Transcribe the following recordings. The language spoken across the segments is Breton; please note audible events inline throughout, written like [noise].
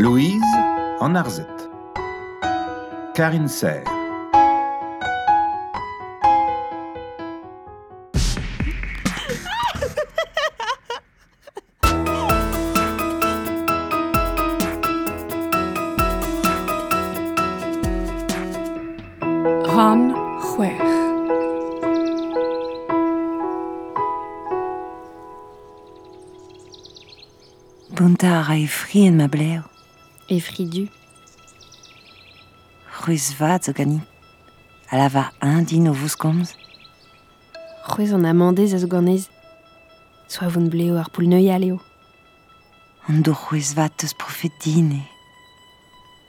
Louise en Arzette. Karine Serre. Ron Bunta a rae ma blair et Fridu. Ruisvad zogani. Alava indi novus comes. Ruiz en amandez azogornez. Soit vous ne bleu ar poul neuialeo. Ando ruisvad teus profetine.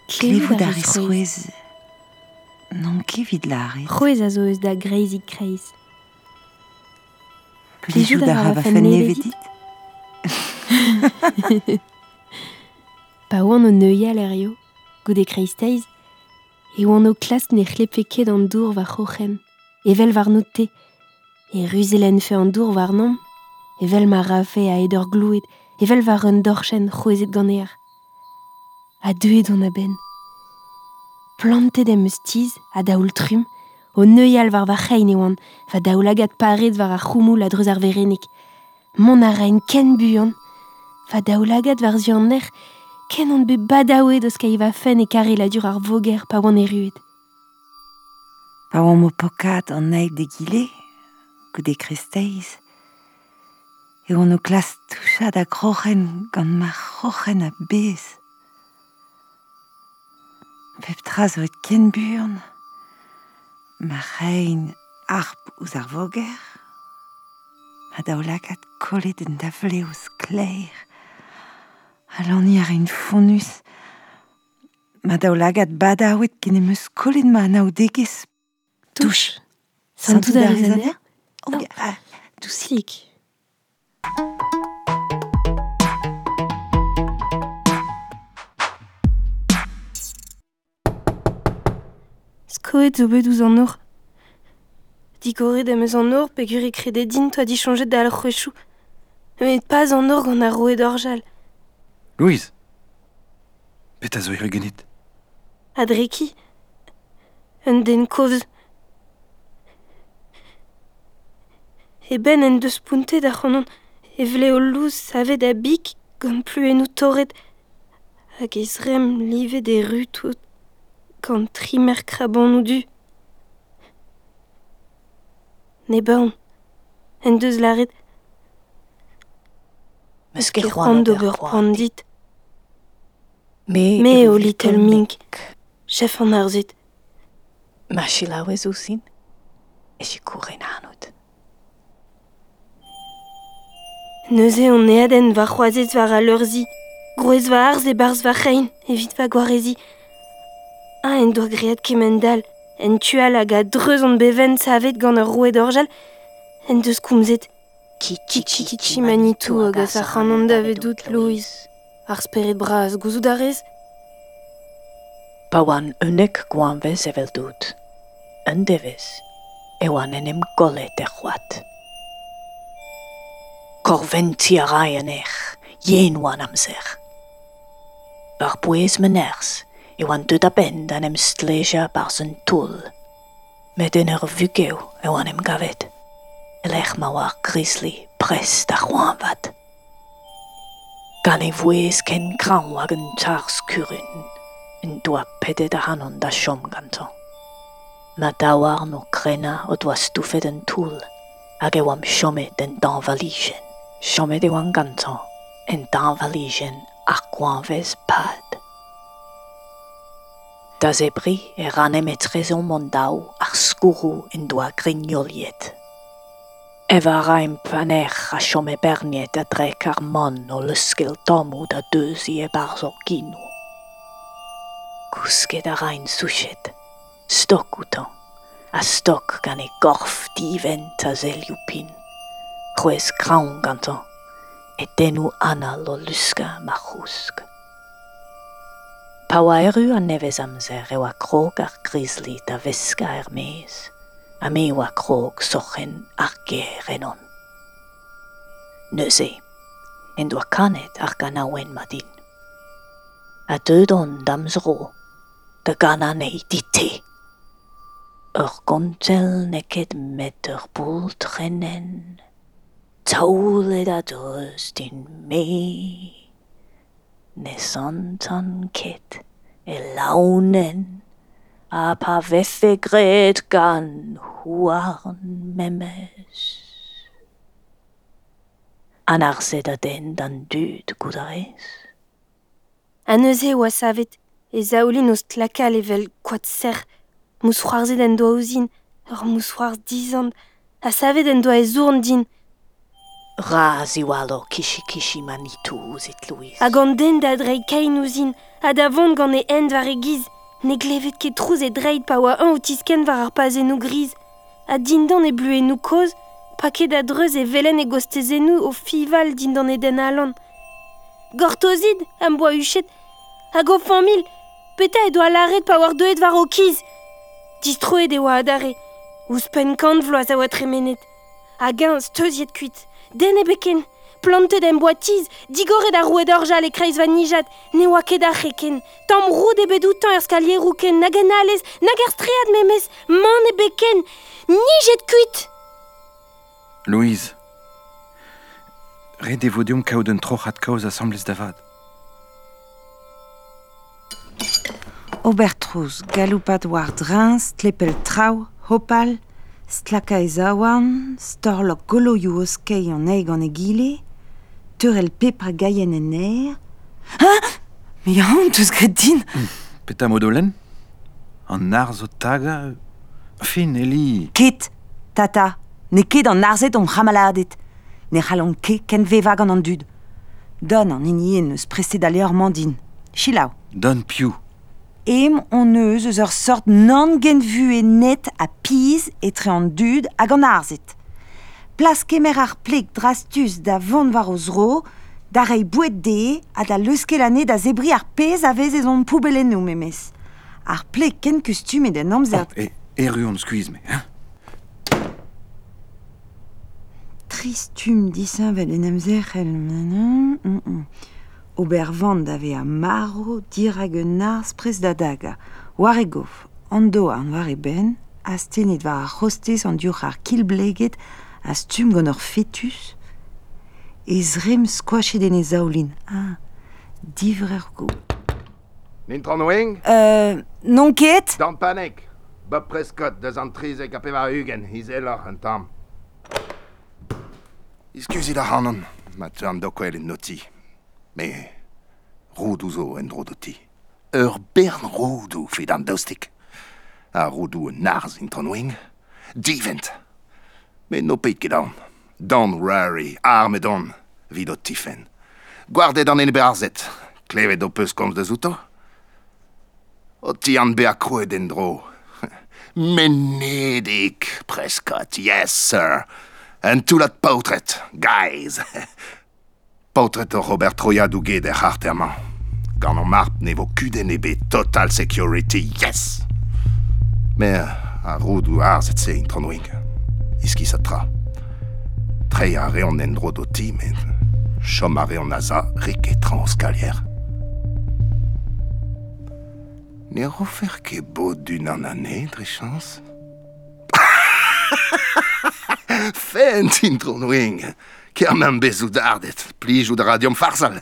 Clevou daris ruiz? Non kevid larit. Ruiz? Azo eus da greizik kreiz. Plijou da rava fennevedit. pa oan o neuial er eo, goude e kreisteiz, e oan o klas ne c'hlepeket an dour va c'hoc'hen, evel var note, e ruzelen fe an dour var nom, evel ma rafe a eder glouet, evel var un dorchen c'hoezet gant eer. A deuet on a ben. Plantet em eus tiz, a daoul trum, o neuial var va c'hein e oan, va daoul agat paret var a c'houmoul a dreuz ar verenik. Mon a raen ken buan, va daoul agat var zion er, ken on be badawe eus ka va fen e kare la dur ar voger pa oan e ruet. Pa oan mo pokat an aig de gile, goude e kresteiz, e on o klas touchad a krochen gant ma krochen a bez. Pep tra zo et ken burn, ma rein arp ouz ar voger, ma daoulakad kolet en da vleoz kleir, Alaniaren fonnus. Ma daoulagad badaouet ken emeus kolet ma anao degez. Touche. Santou da rezaner Oh, ah. Skoet zo bet ouz an or. Digoret emeus an or, pegur e krededin, toa di changer d'al c'hrechou. Met pas an or gant a roe d'orjal. Louise Pet a zo eo ganit Adreki Un den kovz E ben en deus punte da c'honon e vle o louz savet a bik gant pluennoù torret hag ez rem livet e rutout gant trimer ou du. Ne baon, en deus laret. Meus ket c'hoant d'ober pandit. Me, o little mink, chef an arzit. Ma chila oez e si kouren anout. Neuze on eaden va c'hoazet war a leurzi, groez va arz e barz va c'hein, evit va gwarezi. A en doa griet kemendal, en tual hag a dreuz an beven savet gant ur roue d'orjal, en deus koumzet. Ki ki ki ki manitou hag a sa c'hanan davet dout ar speret bras gouzout a rez Pa oan unek gwanvez evel dout, un devez, e oan enem golet er c'hoat. Korventi a rai an ech, yen oan amzer. Ur pouez men ers, e oan deud a ben an em stleja par zen toul, met en ur vugeo e oan em gavet, Elech ma war grisli prest a c'hoan vat. gan e voez ken kran hag un tar skurun, un doa pedet a hanon da chom gantan. Ma dawar no krena o doa stoufet un toul, hag e oam chomet den dan valijen. Chomet e oam gantan, en dan valijen ar koan pad. Da zebri e ranem e trezon mon daou ar skourou en doa grignoliet. Eva raim paner a chom e berniet a dre ar man o leskil tammoù da deuzi e barz ur. Kousket a rain souchet, stok outan, a stok gan e gorf divent a zelioù pin. C'hwez kraon gantan, e denou anal o luska ma c'housk. Pa eru an nevez amzer e oa krog ar grizli da veska er mez. a me oa krog soc'hen ar ger enon. Neuze, en doa kanet ar ganaouen madin. A deudon damzro, da gananei dit te. Ur gontel neket met ur boul trennen, taoulet a deus din me, ne santan ket e launen. a pa vefe gret gan huarn memes. An ar se den d'an dud gout a rez. An euze oa savet, e zaolin oz tlakal evel kwad ser, mous c'hoarze den doa ouzin, ur mous c'hoarz dizan, a savet den doa e zourn din. Ra walo kishi kishi manitou ouzet louiz. Hag an den da drei kain ouzin, a da vont gant e end war e giz. Ne glevet ket trouz e dreid pa oa un o tisken war ar pazenou griz. A dindan e bluenou koz, pa ket a dreuz e velen e gostezenou o fival dindan e den alan. Gortozid, am boa uchet, hag o famil, peta e doa laret pa war doet war o kiz. Distroet e oa adare, ouz pen kant vloaz a oa tremenet. Hag un steuziet kuit, den e beken. planted en boatiz, digoret ar roue d'orjal e kreiz van nijat, ne oa ket ar reken. Tam roud e bedoutan ur skalier rouken, nag en alez, nag ar stread memez, man e beken, nijet kuit Louise, re devodium vodium kaout un trochat kaoz assemblez davad. Obertruz, galoupat war drin, tlepel trao, hopal, stlaka e zaouan, storlok golo kei an eig an egile, teurel pepra gaien en air. Hein Me ya an teus gret din? Mm. Peta modolen? An ar zo taga? Fin, Eli. Ket, tata. Ne ket an arzet om ramaladet. Ne c'halon ket ken vevag an an dud. Don an inien eus preste d'ale ur mandin. Chilao Don piou. Em on eus eus ur sort non gen vue net a piz etre an dud hag an arzet. plas kemer ar pleg drastus da vont war o zro, da rei bouet de a da leuskelane da zebri ar pez a vez ezon poubelenou, memes. Ar pleg ken kustum e den amzer... Oh, e, e skuiz skuizme, hein Tristum disin vel en amzer el... Mm -mm. Ober vant da ve a maro, dirag un ars pres da daga. War e gof, an do an war e ben, a stenit war ar hostez an diur ar kilbleget a stum gant ur fetus, ez rem den ene zaolin. Ah, divrer go. Nintran oeng? Euh, non ket? Dan panek. Bob Prescott, deus an trizek a war hugen, iz elor an tam. Iskuzi da hanon, ma teu an en noti. Me, roud ouzo en drodoti. Ur bern roudou fet an daustik. A roudou en narz intran wing. divent. me no peit ket an. Don rari, arme don, vid o tifen. Gwardet an en bearzet, klevet o peus komz da zouto. O ti an bea kroe den dro. [laughs] Menedik, Prescott, yes, sir. En toulat pautret, guys. [laughs] pautret o Robert Troia douget er harterman. Gant an marp ne vo kuden ebe total security, yes. Mer a roud ou arzet se intran iskizatra. Treiare on endrodoti, men chomare on aza, transkalier. Ne refaire que beau d'une en année, Drichance [laughs] Fent intronwing, kermen bezoudardet, plij ou de radium farsal.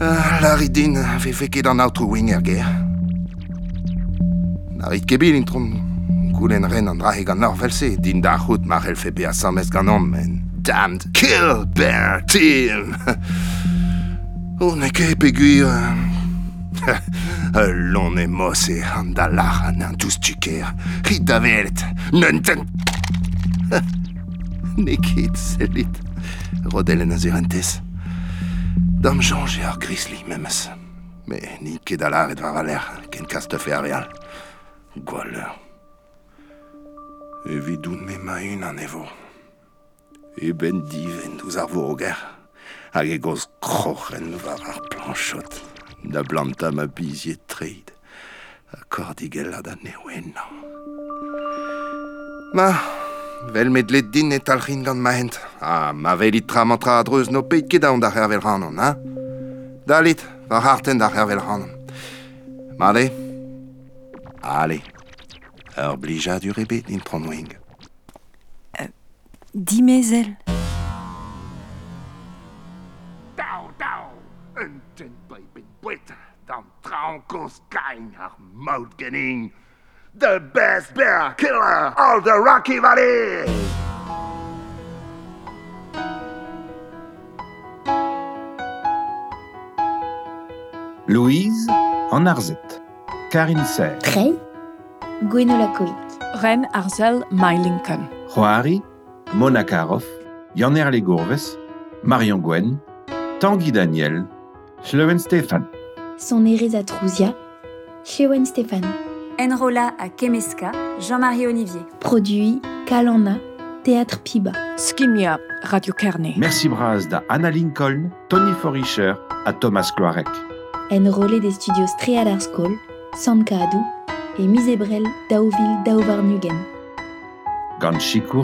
Uh, Laridin ve feket an outro wing er ger. Narit kebil intronwing kulen ren an drahe gant norvelse, din da c'hout ma relfe be a samez gant ammen. Damned kill bear team! On e ke peguir... Ul lon e mos e an da laran an tous tuker. Rit da velt, neunten... [laughs] ne ket selit. Rodelen a zurentez. Dam jange ar grisli memes. Me ni ket alar et va valer, ken kas te fe ar real. Gwalleur. evit dout me maun an evo. E ben diven douz ar voger, hag e goz kroc'hen war ar planchot, da blanta ma biziet treid, a kordigella da newennañ. Ma, vel met let din e talchin gant ma hent. Ah, ma velit tra mantra a dreuz no peit ket aon da hervel ranon, ha? Dalit, war harten da hervel ranon. Ma le? Ale. Er blir jag du rebet in pronwing. Euh, dis mes ailes. Dau, dau, unten baby bitter, dan traunkos kein haar. The best bear killer of the Rocky Valley! Louise en Arzette. Karine Serre. Très Gwenola Coic. Ren Arzel My Lincoln. Joari, Mona Karov, Yanner Gourves, Marion Gwen, Tanguy Daniel, Schlewen Stéphane. Son Ereza Trouzia, Chewen Stéphane. Enrola à Kemeska, Jean-Marie Olivier. Produit Kalana, Théâtre Piba. Skimia, Radio Kearney. Merci bras da Anna Lincoln, Tony Forischer à Thomas Cloarec. Enrôlé des studios Strealar School, Sankadou et Misébrel Daoville Daovarnugen. Ganz Chico